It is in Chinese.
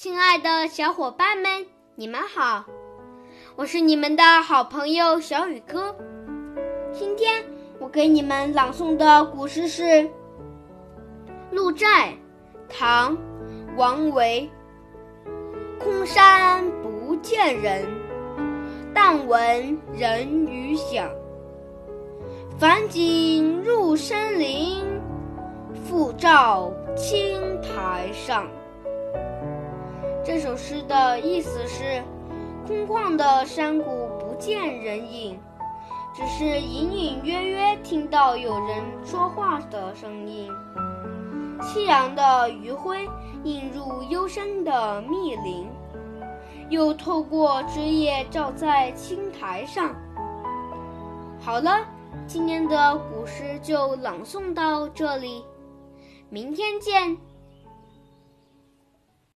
亲爱的小伙伴们，你们好，我是你们的好朋友小雨哥。今天我给你们朗诵的古诗是《鹿柴》，唐·王维。空山不见人，但闻人语响。返景入深林，复照青苔上。这首诗的意思是：空旷的山谷不见人影，只是隐隐约约听到有人说话的声音。夕阳的余晖映入幽深的密林，又透过枝叶照在青苔上。好了，今天的古诗就朗诵到这里，明天见。